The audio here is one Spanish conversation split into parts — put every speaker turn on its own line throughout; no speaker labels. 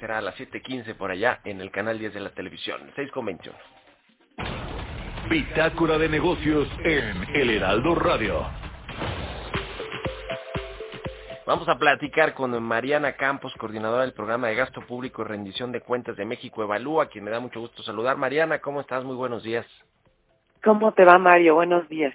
será a las 7.15 por allá en el canal 10 de la televisión, 6 con 21.
Bitácora de negocios en El Heraldo Radio.
Vamos a platicar con Mariana Campos, coordinadora del programa de gasto público y rendición de cuentas de México Evalúa, quien me da mucho gusto saludar. Mariana, ¿cómo estás? Muy buenos días.
¿Cómo te va, Mario? Buenos días.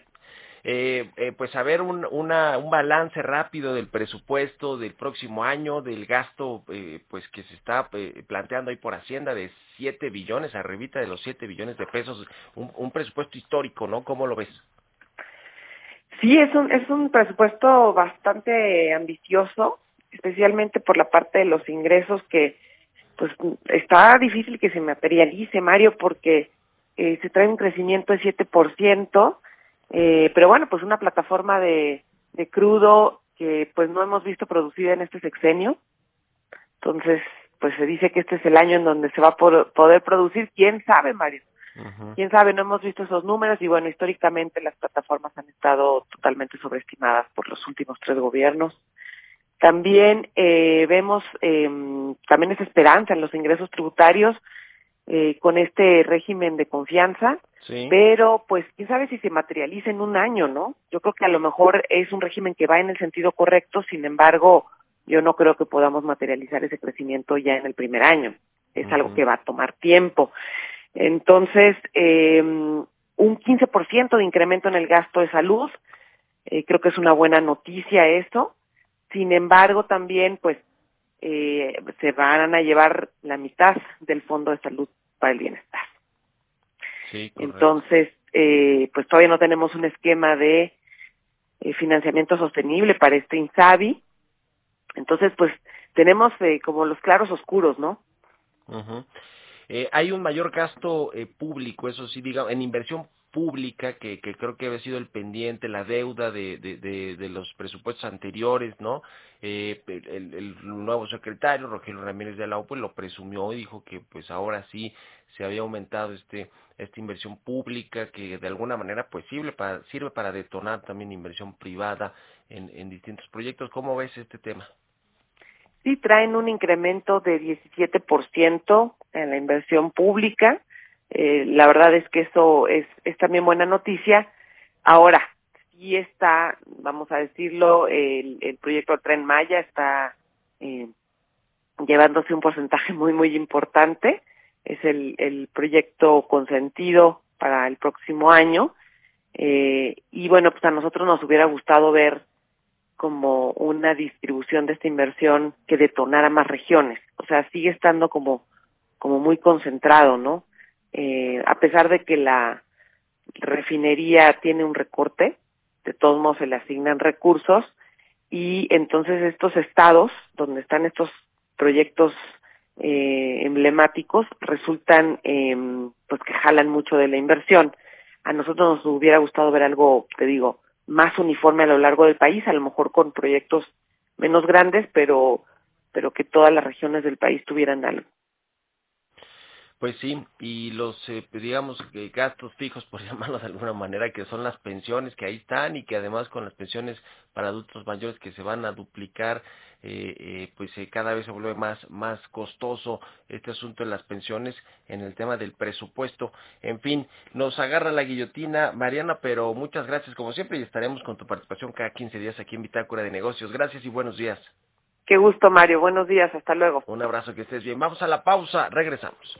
Eh, eh, pues a ver un, una, un balance rápido del presupuesto del próximo año, del gasto eh, pues que se está eh, planteando ahí por Hacienda de 7 billones, arribita de los 7 billones de pesos, un, un presupuesto histórico, ¿no? ¿Cómo lo ves?
Sí, es un, es un presupuesto bastante ambicioso, especialmente por la parte de los ingresos que pues está difícil que se materialice, Mario, porque eh, se trae un crecimiento de 7%, eh, pero bueno, pues una plataforma de, de crudo que pues no hemos visto producida en este sexenio. Entonces, pues se dice que este es el año en donde se va a poder producir, quién sabe, Mario. Quién sabe, no hemos visto esos números y bueno, históricamente las plataformas han estado totalmente sobreestimadas por los últimos tres gobiernos. También eh, vemos eh, también esa esperanza en los ingresos tributarios eh, con este régimen de confianza,
sí.
pero pues quién sabe si se materializa en un año, ¿no? Yo creo que a lo mejor es un régimen que va en el sentido correcto, sin embargo, yo no creo que podamos materializar ese crecimiento ya en el primer año. Es uh -huh. algo que va a tomar tiempo. Entonces, eh, un 15% de incremento en el gasto de salud, eh, creo que es una buena noticia eso. Sin embargo, también, pues, eh, se van a llevar la mitad del Fondo de Salud para el Bienestar.
Sí,
Entonces, eh, pues todavía no tenemos un esquema de eh, financiamiento sostenible para este INSABI. Entonces, pues, tenemos eh, como los claros oscuros, ¿no?
Uh -huh. Eh, hay un mayor gasto público, eso sí, digamos, en inversión pública, que, que creo que había sido el pendiente, la deuda de, de, de, los presupuestos anteriores, ¿no? Eh, el, nuevo secretario, Rogelio Ramírez de la OPE, lo presumió y dijo que pues ahora sí se había aumentado este esta inversión pública que de alguna manera pues sirve para, sirve para detonar también inversión privada en, en distintos proyectos. ¿Cómo ves este tema?
sí traen un incremento de 17% en la inversión pública. Eh, la verdad es que eso es, es también buena noticia. Ahora, sí está, vamos a decirlo, el, proyecto Tren Maya está eh, llevándose un porcentaje muy, muy importante. Es el, el proyecto consentido para el próximo año. Eh, y bueno, pues a nosotros nos hubiera gustado ver como una distribución de esta inversión que detonara más regiones. O sea, sigue estando como, como muy concentrado, ¿no? Eh, a pesar de que la refinería tiene un recorte, de todos modos se le asignan recursos y entonces estos estados donde están estos proyectos eh, emblemáticos resultan eh, pues que jalan mucho de la inversión. A nosotros nos hubiera gustado ver algo, te digo, más uniforme a lo largo del país, a lo mejor con proyectos menos grandes, pero pero que todas las regiones del país tuvieran algo.
Pues sí, y los, eh, digamos, gastos fijos, por llamarlos de alguna manera, que son las pensiones que ahí están y que además con las pensiones para adultos mayores que se van a duplicar, eh, eh, pues eh, cada vez se vuelve más, más costoso este asunto de las pensiones en el tema del presupuesto. En fin, nos agarra la guillotina, Mariana, pero muchas gracias como siempre y estaremos con tu participación cada 15 días aquí en Bitácora de Negocios. Gracias y buenos días.
Qué gusto, Mario. Buenos días. Hasta luego.
Un abrazo, que estés bien. Vamos a la pausa. Regresamos.